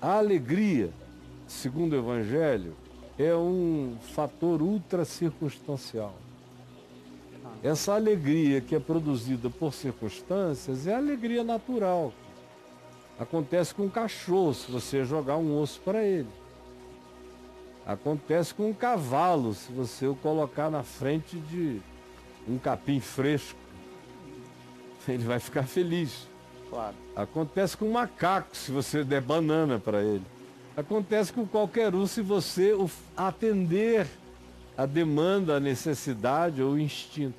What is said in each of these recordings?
A alegria, segundo o Evangelho, é um fator ultra circunstancial. Essa alegria que é produzida por circunstâncias é alegria natural. Acontece com um cachorro se você jogar um osso para ele. Acontece com um cavalo se você o colocar na frente de um capim fresco. Ele vai ficar feliz. Claro. Acontece com um macaco se você der banana para ele. Acontece com qualquer um se você atender a demanda, a necessidade ou o instinto.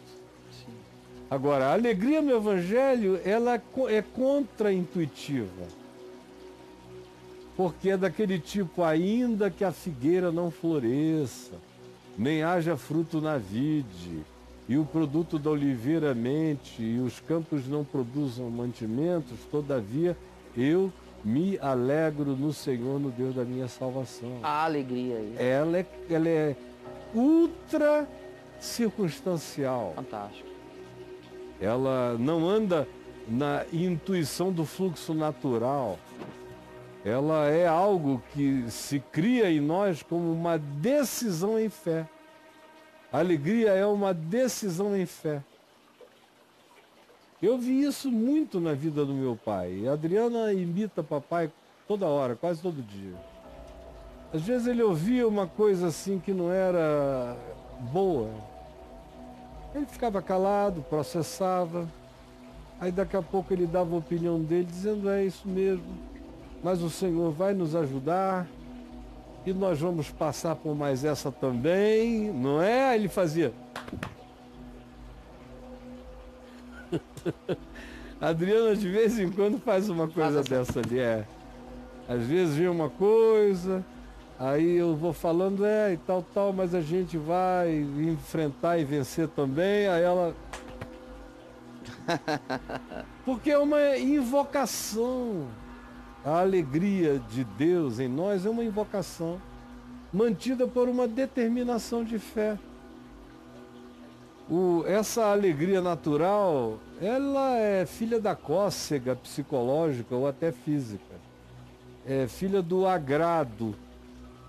Agora, a alegria no Evangelho, ela é contra-intuitiva. Porque é daquele tipo, ainda que a figueira não floresça, nem haja fruto na vide, e o produto da oliveira mente, e os campos não produzam mantimentos, todavia eu me alegro no Senhor, no Deus da minha salvação. A alegria aí. Ela é, ela é ultra circunstancial. Fantástico ela não anda na intuição do fluxo natural. Ela é algo que se cria em nós como uma decisão em fé. A alegria é uma decisão em fé. Eu vi isso muito na vida do meu pai. A Adriana imita papai toda hora, quase todo dia. Às vezes ele ouvia uma coisa assim que não era boa. Ele ficava calado, processava. Aí daqui a pouco ele dava a opinião dele, dizendo é isso mesmo. Mas o Senhor vai nos ajudar e nós vamos passar por mais essa também, não é? Ele fazia. Adriana de vez em quando faz uma coisa dessa ali, é. Às vezes vem uma coisa, Aí eu vou falando, é, e tal, tal, mas a gente vai enfrentar e vencer também. Aí ela. Porque é uma invocação. A alegria de Deus em nós é uma invocação mantida por uma determinação de fé. O, essa alegria natural, ela é filha da cócega psicológica ou até física. É filha do agrado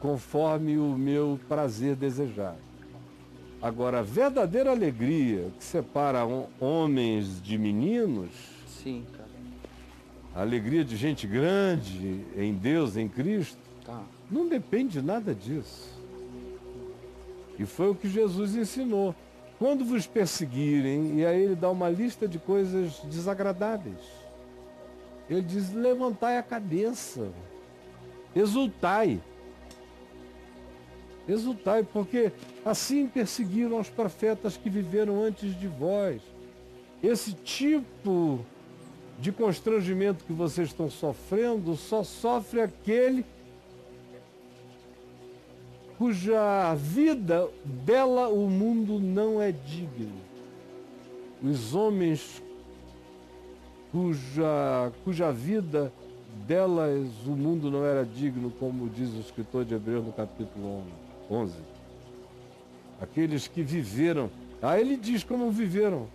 conforme o meu prazer desejar. Agora, a verdadeira alegria que separa homens de meninos. Sim. A alegria de gente grande em Deus, em Cristo, tá. não depende de nada disso. E foi o que Jesus ensinou. Quando vos perseguirem, e aí ele dá uma lista de coisas desagradáveis. Ele diz: levantai a cabeça, exultai. Exultai, porque assim perseguiram os profetas que viveram antes de vós. Esse tipo de constrangimento que vocês estão sofrendo só sofre aquele cuja vida dela o mundo não é digno. Os homens cuja, cuja vida delas o mundo não era digno, como diz o escritor de Hebreus no capítulo 11. 11. Aqueles que viveram. Aí ele diz como viveram.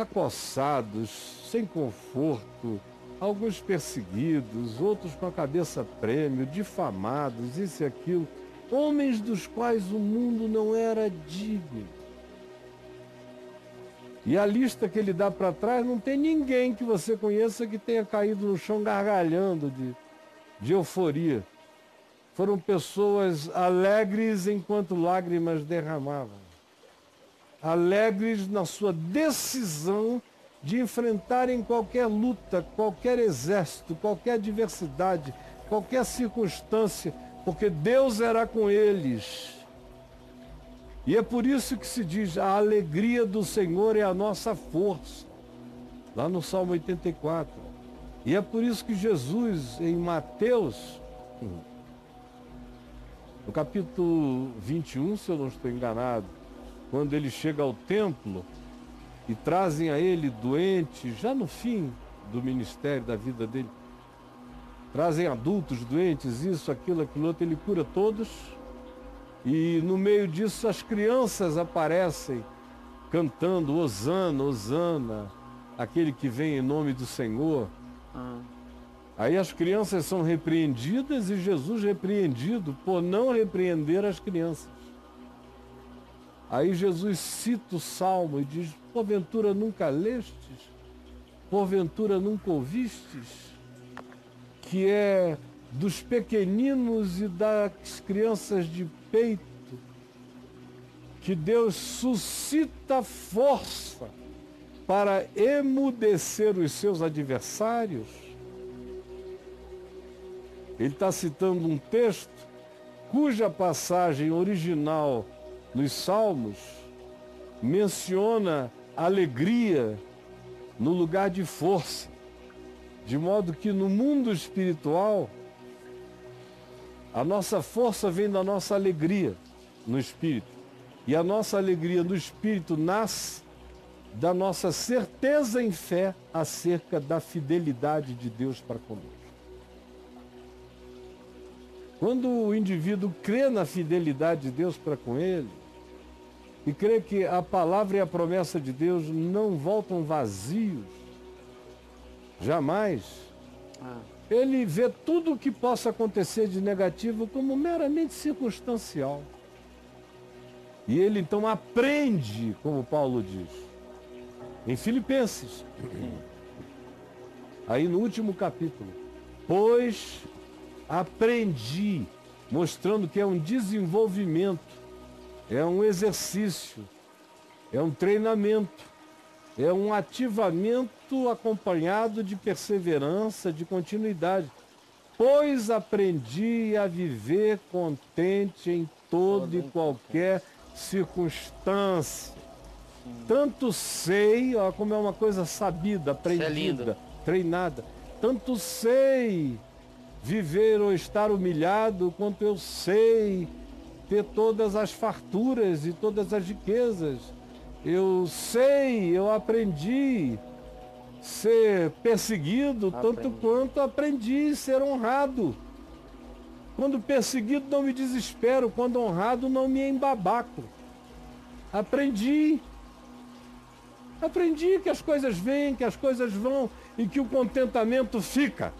Acossados, sem conforto, alguns perseguidos, outros com a cabeça prêmio, difamados, isso e aquilo. Homens dos quais o mundo não era digno. E a lista que ele dá para trás não tem ninguém que você conheça que tenha caído no chão gargalhando de, de euforia. Foram pessoas alegres enquanto lágrimas derramavam. Alegres na sua decisão de enfrentarem qualquer luta, qualquer exército, qualquer adversidade, qualquer circunstância, porque Deus era com eles. E é por isso que se diz: a alegria do Senhor é a nossa força. Lá no Salmo 84. E é por isso que Jesus, em Mateus, no capítulo 21, se eu não estou enganado, quando ele chega ao templo e trazem a ele doentes, já no fim do ministério, da vida dele, trazem adultos doentes, isso, aquilo, aquilo outro, ele cura todos. E no meio disso as crianças aparecem cantando Osana, Osana, aquele que vem em nome do Senhor. Ah. Aí as crianças são repreendidas e Jesus repreendido por não repreender as crianças. Aí Jesus cita o salmo e diz: Porventura nunca lestes? Porventura nunca ouvistes? Que é dos pequeninos e das crianças de peito que Deus suscita força para emudecer os seus adversários. Ele está citando um texto cuja passagem original nos Salmos menciona alegria no lugar de força, de modo que no mundo espiritual a nossa força vem da nossa alegria no espírito. E a nossa alegria no espírito nasce da nossa certeza em fé acerca da fidelidade de Deus para conosco. Quando o indivíduo crê na fidelidade de Deus para com ele, e crê que a palavra e a promessa de Deus não voltam vazios, jamais, ah. ele vê tudo o que possa acontecer de negativo como meramente circunstancial. E ele então aprende, como Paulo diz, em Filipenses, aí no último capítulo, pois aprendi, mostrando que é um desenvolvimento, é um exercício, é um treinamento, é um ativamento acompanhado de perseverança, de continuidade. Pois aprendi a viver contente em todo e qualquer circunstância. Tanto sei, ó, como é uma coisa sabida, é aprendida, é treinada. Tanto sei viver ou estar humilhado, quanto eu sei ter todas as farturas e todas as riquezas. Eu sei, eu aprendi ser perseguido, aprendi. tanto quanto aprendi ser honrado. Quando perseguido não me desespero, quando honrado não me embabaco. Aprendi. Aprendi que as coisas vêm, que as coisas vão e que o contentamento fica.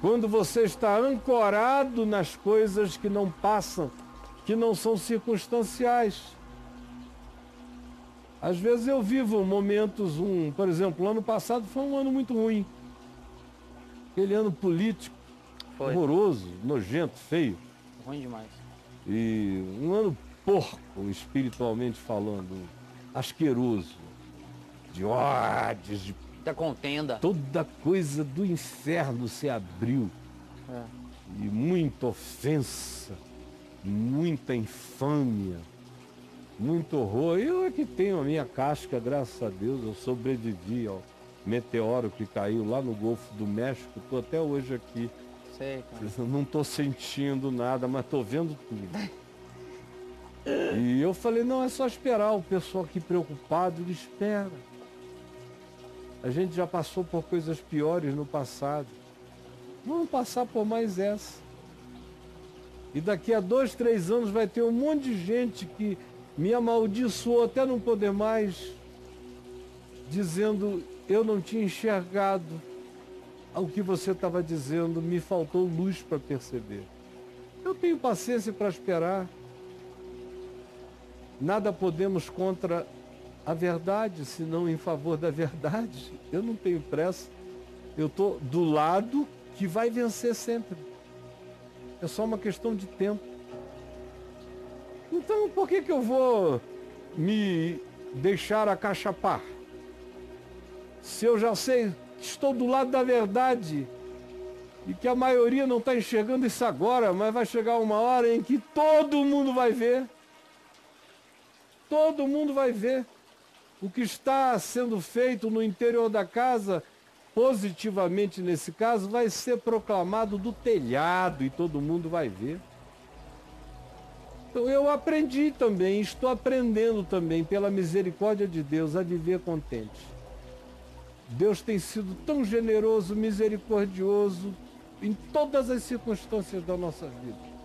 Quando você está ancorado nas coisas que não passam, que não são circunstanciais. Às vezes eu vivo momentos, um, por exemplo, o ano passado foi um ano muito ruim. Aquele ano político, foi. horroroso, nojento, feio. Ruim demais. E um ano porco, espiritualmente falando, asqueroso, de ódios, de Muita contenda. Toda coisa do inferno se abriu. É. E muita ofensa, muita infâmia, muito horror. Eu é que tenho a minha casca, graças a Deus, eu sobrevivi ao meteoro que caiu lá no Golfo do México. Estou até hoje aqui. Sei. Não estou sentindo nada, mas estou vendo tudo. e eu falei, não, é só esperar. O pessoal aqui preocupado, ele espera. A gente já passou por coisas piores no passado. Vamos passar por mais essa. E daqui a dois, três anos vai ter um monte de gente que me amaldiçoou até não poder mais, dizendo eu não tinha enxergado o que você estava dizendo, me faltou luz para perceber. Eu tenho paciência para esperar. Nada podemos contra a verdade, senão em favor da verdade. Eu não tenho pressa. Eu estou do lado que vai vencer sempre. É só uma questão de tempo. Então por que, que eu vou me deixar acachapar? Se eu já sei que estou do lado da verdade e que a maioria não está enxergando isso agora, mas vai chegar uma hora em que todo mundo vai ver. Todo mundo vai ver. O que está sendo feito no interior da casa, positivamente nesse caso, vai ser proclamado do telhado e todo mundo vai ver. Então eu aprendi também, estou aprendendo também, pela misericórdia de Deus, a viver contente. Deus tem sido tão generoso, misericordioso em todas as circunstâncias da nossa vida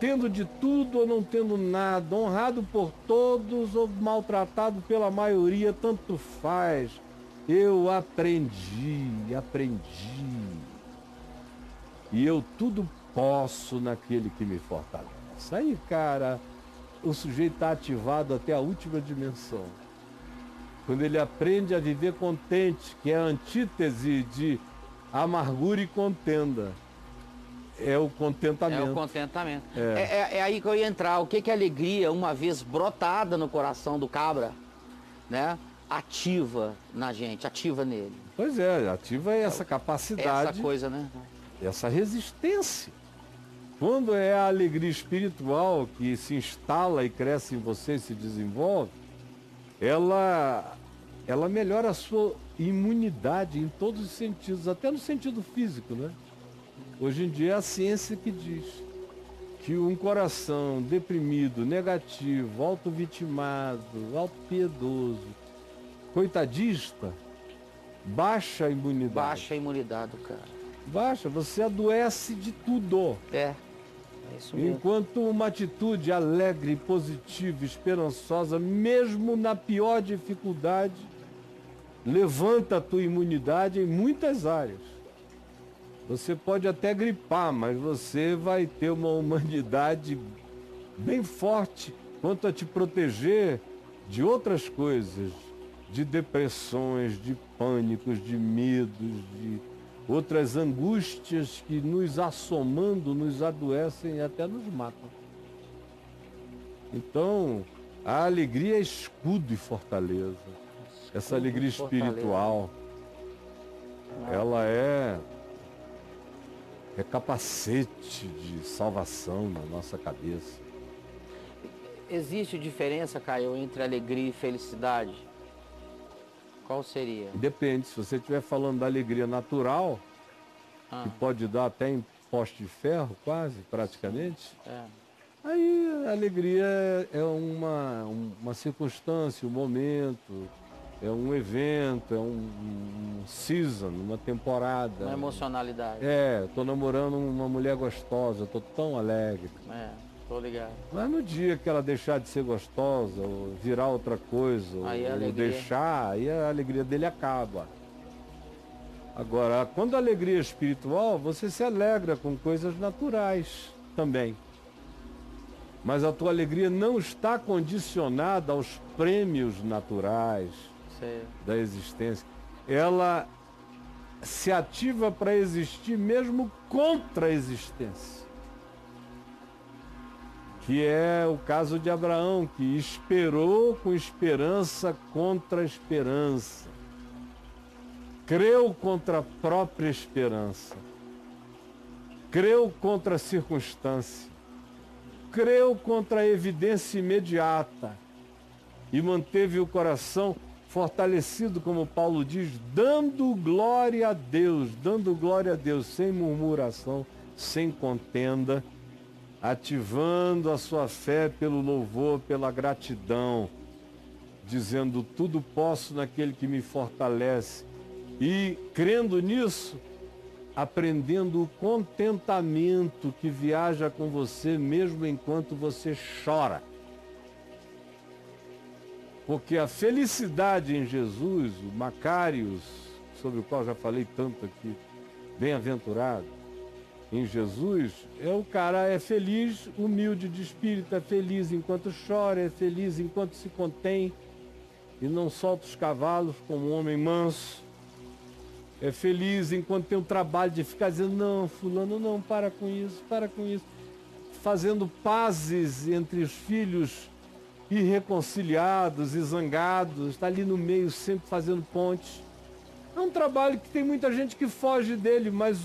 tendo de tudo ou não tendo nada, honrado por todos ou maltratado pela maioria, tanto faz. Eu aprendi, aprendi. E eu tudo posso naquele que me fortalece. Aí, cara, o sujeito está ativado até a última dimensão. Quando ele aprende a viver contente, que é a antítese de amargura e contenda. É o contentamento. É o contentamento. É. É, é, é aí que eu ia entrar. O que, que é alegria, uma vez brotada no coração do cabra, né? Ativa na gente, ativa nele. Pois é, ativa essa capacidade. Essa coisa, né? Essa resistência. Quando é a alegria espiritual que se instala e cresce em você e se desenvolve, ela, ela melhora a sua imunidade em todos os sentidos, até no sentido físico, né? Hoje em dia é a ciência que diz que um coração deprimido, negativo, auto-vitimado, auto-piedoso, coitadista, baixa a imunidade. Baixa a imunidade, cara. Baixa, você adoece de tudo. É. É. Enquanto uma atitude alegre, positiva, esperançosa, mesmo na pior dificuldade, levanta a tua imunidade em muitas áreas. Você pode até gripar, mas você vai ter uma humanidade bem forte quanto a te proteger de outras coisas, de depressões, de pânicos, de medos, de outras angústias que nos assomando, nos adoecem e até nos matam. Então, a alegria é escudo e fortaleza. Escudo Essa alegria espiritual, ela é, é capacete de salvação na nossa cabeça. Existe diferença, Caio, entre alegria e felicidade? Qual seria? Depende, se você estiver falando da alegria natural, ah. que pode dar até em poste de ferro, quase, praticamente. É. Aí a alegria é uma, uma circunstância, um momento, é um evento, é um, um season, uma temporada. Uma emocionalidade. É, estou namorando uma mulher gostosa, estou tão alegre. É. Tô ligado. Mas no dia que ela deixar de ser gostosa, ou virar outra coisa, aí ou alegria... deixar, aí a alegria dele acaba. Agora, quando a alegria é espiritual, você se alegra com coisas naturais também. Mas a tua alegria não está condicionada aos prêmios naturais Sei. da existência. Ela se ativa para existir mesmo contra a existência. Que é o caso de Abraão, que esperou com esperança contra a esperança, creu contra a própria esperança, creu contra a circunstância, creu contra a evidência imediata. E manteve o coração fortalecido, como Paulo diz, dando glória a Deus, dando glória a Deus, sem murmuração, sem contenda ativando a sua fé pelo louvor, pela gratidão, dizendo tudo posso naquele que me fortalece. E crendo nisso, aprendendo o contentamento que viaja com você mesmo enquanto você chora. Porque a felicidade em Jesus, o Macários, sobre o qual já falei tanto aqui, bem-aventurado, em Jesus, é o cara é feliz, humilde de espírito, é feliz enquanto chora, é feliz enquanto se contém e não solta os cavalos como um homem manso. É feliz enquanto tem o trabalho de ficar dizendo, não, fulano, não, para com isso, para com isso. Fazendo pazes entre os filhos irreconciliados e zangados, está ali no meio sempre fazendo pontes. É um trabalho que tem muita gente que foge dele, mas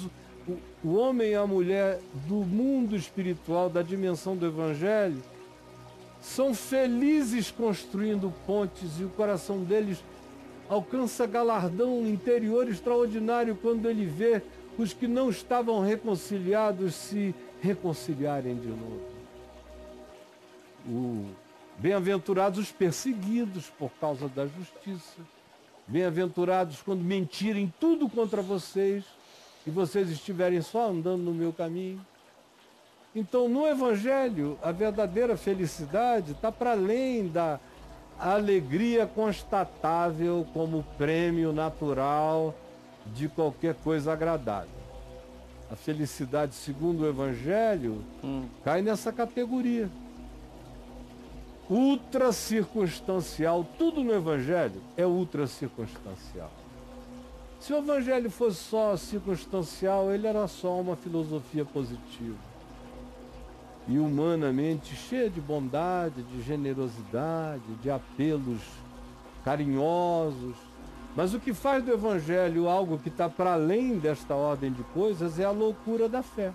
o, homem e a mulher do mundo espiritual, da dimensão do Evangelho, são felizes construindo pontes e o coração deles alcança galardão interior extraordinário quando ele vê os que não estavam reconciliados se reconciliarem de novo. O bem-aventurados os perseguidos por causa da justiça. Bem-aventurados quando mentirem tudo contra vocês e vocês estiverem só andando no meu caminho. Então, no Evangelho, a verdadeira felicidade está para além da, alegria constatável como prêmio natural de qualquer coisa agradável. A felicidade, segundo o Evangelho, hum. cai nessa categoria. Ultra circunstancial, tudo no Evangelho é ultra circunstancial. Se o Evangelho fosse só circunstancial, ele era só uma filosofia positiva e humanamente cheia de bondade, de generosidade, de apelos carinhosos. Mas o que faz do Evangelho algo que está para além desta ordem de coisas é a loucura da fé.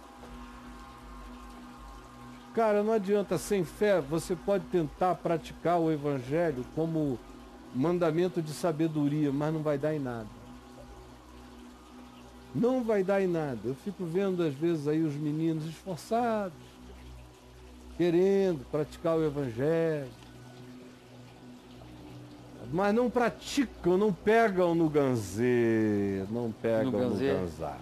Cara, não adianta, sem fé você pode tentar praticar o Evangelho como mandamento de sabedoria, mas não vai dar em nada. Não vai dar em nada. Eu fico vendo às vezes aí os meninos esforçados, querendo praticar o Evangelho, mas não praticam, não pegam no ganzê, não pegam no, ganzê? no ganzar.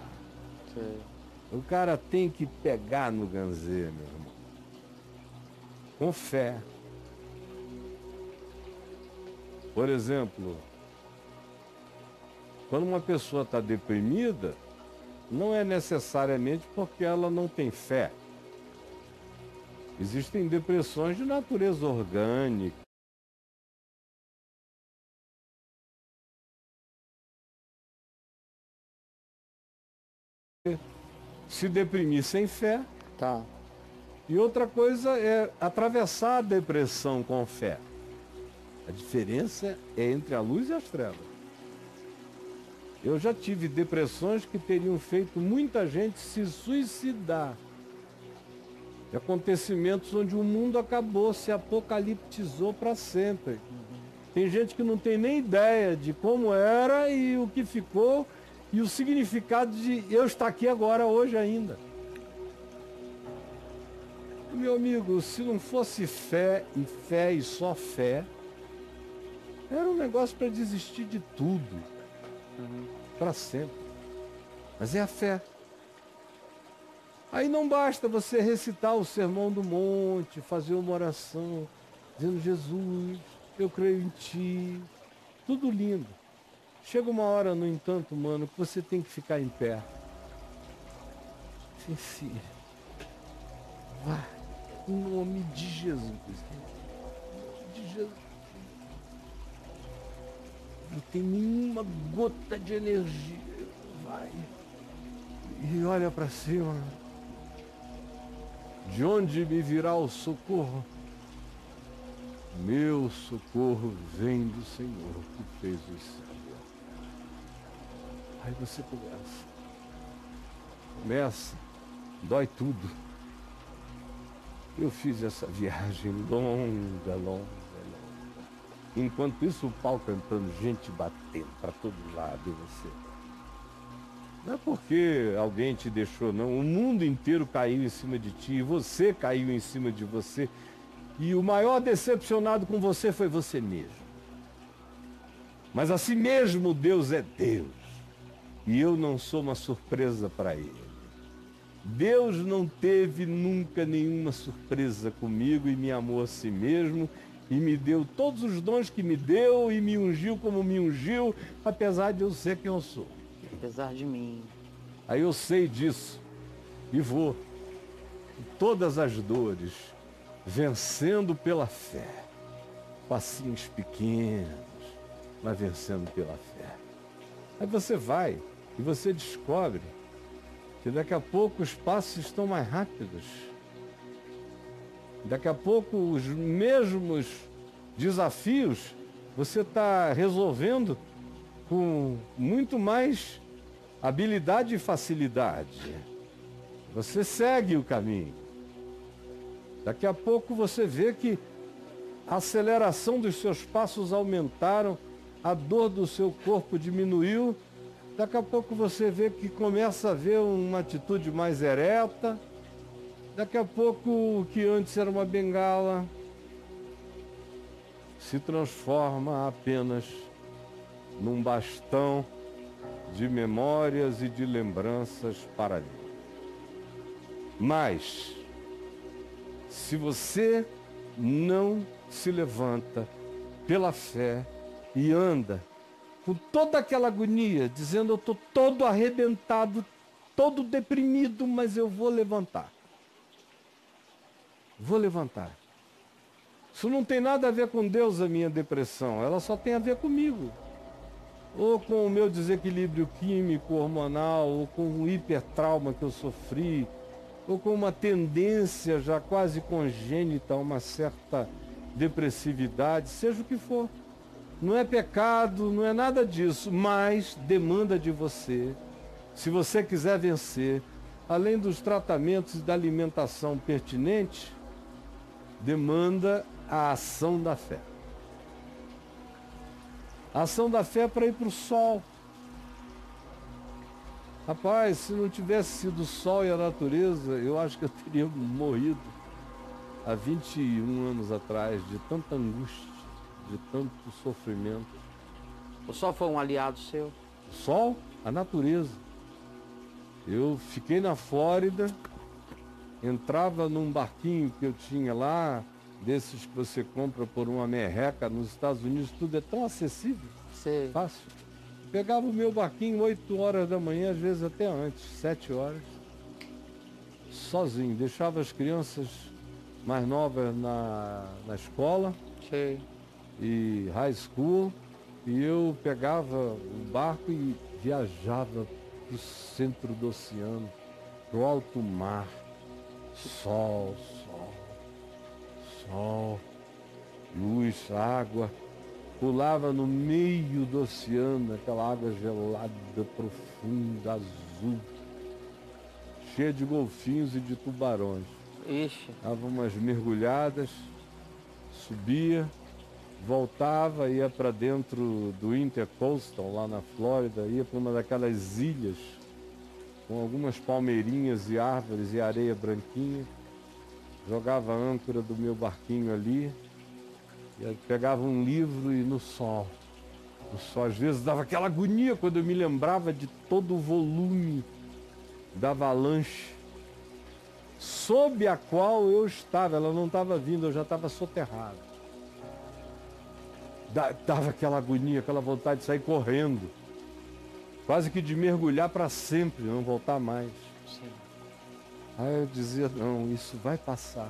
O cara tem que pegar no ganzê, meu irmão. Com fé. Por exemplo, quando uma pessoa está deprimida, não é necessariamente porque ela não tem fé. Existem depressões de natureza orgânica. Se deprimir sem fé. Tá. E outra coisa é atravessar a depressão com fé. A diferença é entre a luz e as trevas. Eu já tive depressões que teriam feito muita gente se suicidar de acontecimentos onde o mundo acabou, se apocaliptizou para sempre. Tem gente que não tem nem ideia de como era e o que ficou e o significado de eu estar aqui agora, hoje ainda. Meu amigo, se não fosse fé e fé e só fé, era um negócio para desistir de tudo, uhum. para sempre. Mas é a fé. Aí não basta você recitar o sermão do monte, fazer uma oração, dizendo Jesus, eu creio em ti. Tudo lindo. Chega uma hora, no entanto, mano, que você tem que ficar em pé. Sim, filho. Em nome de Jesus. De Jesus. Não tem nenhuma gota de energia. Vai. E olha para cima. De onde me virá o socorro? Meu socorro vem do Senhor que fez o céu. Aí você começa. Começa. Dói tudo. Eu fiz essa viagem longa, longa, longa. Enquanto isso, o pau cantando, gente batendo para todo lado e você. Não é porque alguém te deixou, não. O mundo inteiro caiu em cima de ti e você caiu em cima de você. E o maior decepcionado com você foi você mesmo. Mas assim mesmo Deus é Deus. E eu não sou uma surpresa para ele. Deus não teve nunca nenhuma surpresa comigo e me amou a si mesmo e me deu todos os dons que me deu e me ungiu como me ungiu, apesar de eu ser quem eu sou apesar de mim. Aí eu sei disso e vou. Todas as dores, vencendo pela fé. Passinhos pequenos, mas vencendo pela fé. Aí você vai e você descobre que daqui a pouco os passos estão mais rápidos. Daqui a pouco os mesmos desafios você está resolvendo com muito mais habilidade e facilidade. Você segue o caminho. Daqui a pouco você vê que a aceleração dos seus passos aumentaram, a dor do seu corpo diminuiu. Daqui a pouco você vê que começa a ver uma atitude mais ereta. Daqui a pouco o que antes era uma bengala se transforma apenas num bastão de memórias e de lembranças para mim. Mas, se você não se levanta pela fé e anda com toda aquela agonia, dizendo eu estou todo arrebentado, todo deprimido, mas eu vou levantar. Vou levantar. Isso não tem nada a ver com Deus, a minha depressão, ela só tem a ver comigo. Ou com o meu desequilíbrio químico, hormonal, ou com o hipertrauma que eu sofri, ou com uma tendência já quase congênita a uma certa depressividade, seja o que for. Não é pecado, não é nada disso, mas demanda de você, se você quiser vencer, além dos tratamentos e da alimentação pertinente, demanda a ação da fé. A ação da fé é para ir para o sol. Rapaz, se não tivesse sido o sol e a natureza, eu acho que eu teria morrido há 21 anos atrás de tanta angústia, de tanto sofrimento. O sol foi um aliado seu? O sol, a natureza. Eu fiquei na Flórida, entrava num barquinho que eu tinha lá, desses que você compra por uma merreca nos Estados Unidos, tudo é tão acessível, Sei. fácil. Pegava o meu barquinho 8 horas da manhã, às vezes até antes, 7 horas, sozinho. Deixava as crianças mais novas na, na escola Sei. E high school, e eu pegava o barco e viajava para o centro do oceano, para o alto mar. Sol, sol, sol, luz, água pulava no meio do oceano, aquela água gelada, profunda, azul, cheia de golfinhos e de tubarões. Ixi. Dava umas mergulhadas, subia, voltava, ia para dentro do Intercoastal, lá na Flórida, ia para uma daquelas ilhas, com algumas palmeirinhas e árvores e areia branquinha, jogava a âncora do meu barquinho ali, eu pegava um livro e no sol. No sol, às vezes dava aquela agonia quando eu me lembrava de todo o volume da avalanche sob a qual eu estava. Ela não estava vindo, eu já estava soterrado. Dava aquela agonia, aquela vontade de sair correndo. Quase que de mergulhar para sempre, não voltar mais. Sim. Aí eu dizia, não, isso vai passar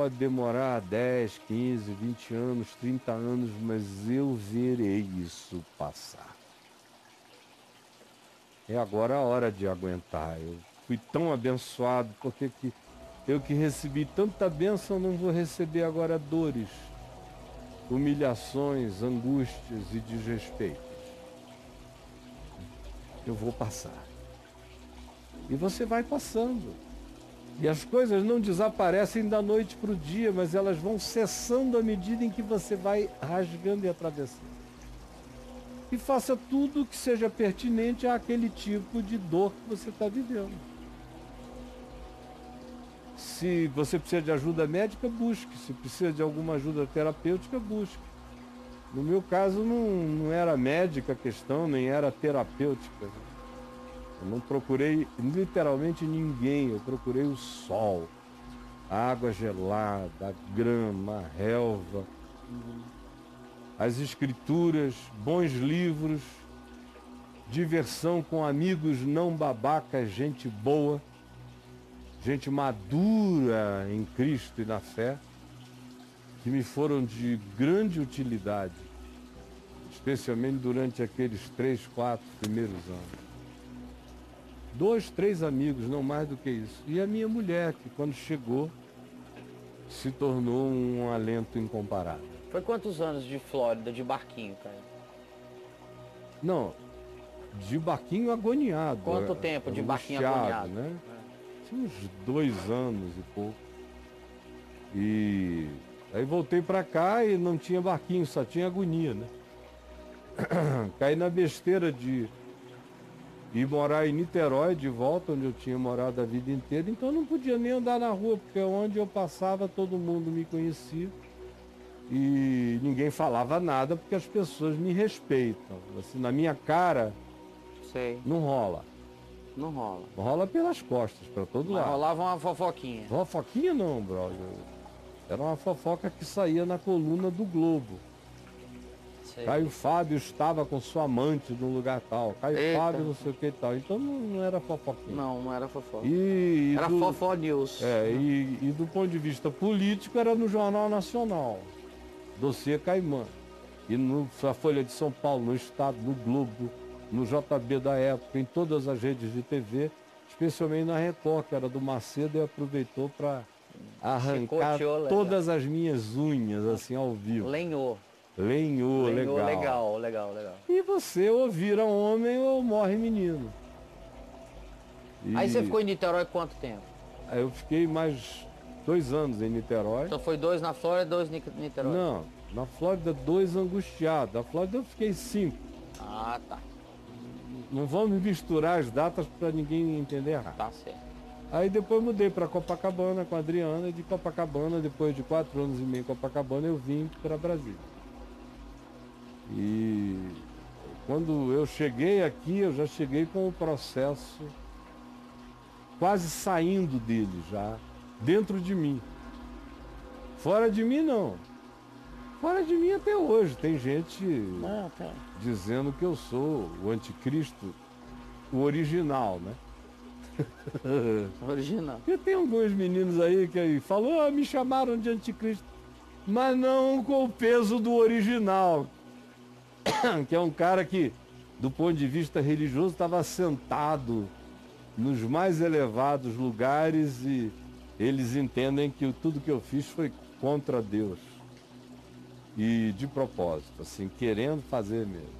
pode demorar 10, 15, 20 anos, 30 anos, mas eu verei isso passar. É agora a hora de aguentar. Eu fui tão abençoado, porque que eu que recebi tanta bênção não vou receber agora dores, humilhações, angústias e desrespeitos. Eu vou passar. E você vai passando. E as coisas não desaparecem da noite para o dia, mas elas vão cessando à medida em que você vai rasgando e atravessando. E faça tudo que seja pertinente àquele tipo de dor que você está vivendo. Se você precisa de ajuda médica, busque. Se precisa de alguma ajuda terapêutica, busque. No meu caso, não, não era médica a questão, nem era terapêutica. Eu não procurei literalmente ninguém, eu procurei o sol, a água gelada, a grama, a relva, as escrituras, bons livros, diversão com amigos não babacas, gente boa, gente madura em Cristo e na fé, que me foram de grande utilidade, especialmente durante aqueles três, quatro primeiros anos dois, três amigos, não mais do que isso. E a minha mulher, que quando chegou, se tornou um alento incomparável. Foi quantos anos de Flórida, de barquinho, cara? Não, de barquinho agoniado. Quanto tempo de barquinho agoniado? Né? Tinha uns dois anos e pouco. E aí voltei para cá e não tinha barquinho, só tinha agonia, né? Caí na besteira de e morar em Niterói de volta, onde eu tinha morado a vida inteira, então eu não podia nem andar na rua, porque onde eu passava todo mundo me conhecia e ninguém falava nada porque as pessoas me respeitam. Assim, na minha cara, Sei. não rola. Não rola. Rola pelas costas, para todo Mas lado. rolava uma fofoquinha. Fofoquinha não, brother. Era uma fofoca que saía na coluna do Globo. Sei. Caio Fábio estava com sua amante no lugar tal. Caio Eita. Fábio não sei o que e tal. Então não, não era fofoquinha. Não, não era fofoca. E, era do, fofó news. É, e, e, do ponto de vista político era no Jornal Nacional. Dossiê Caimã. E no, na Folha de São Paulo, no Estado, no Globo, no JB da época, em todas as redes de TV, especialmente na Record, que era do Macedo, e aproveitou para arrancar todas as minhas unhas, assim, ao vivo. Lenhou. Lenhou, Lenhou legal. legal, legal, legal. E você ou vira homem ou morre menino. E... Aí você ficou em Niterói quanto tempo? Aí eu fiquei mais dois anos em Niterói. Então foi dois na Flórida, dois em Niterói? Não, na Flórida dois angustiados. Na Flórida eu fiquei cinco. Ah, tá. Não vamos misturar as datas para ninguém entender errado. Tá certo. Aí depois mudei para Copacabana com a Adriana e de Copacabana, depois de quatro anos e meio em Copacabana, eu vim para Brasília. E quando eu cheguei aqui, eu já cheguei com o processo quase saindo dele já, dentro de mim. Fora de mim não. Fora de mim até hoje. Tem gente não, tá. dizendo que eu sou o anticristo, o original, né? Original. Porque tem alguns meninos aí que falou, ah, me chamaram de anticristo, mas não com o peso do original, que é um cara que, do ponto de vista religioso, estava sentado nos mais elevados lugares e eles entendem que tudo que eu fiz foi contra Deus. E de propósito, assim, querendo fazer mesmo.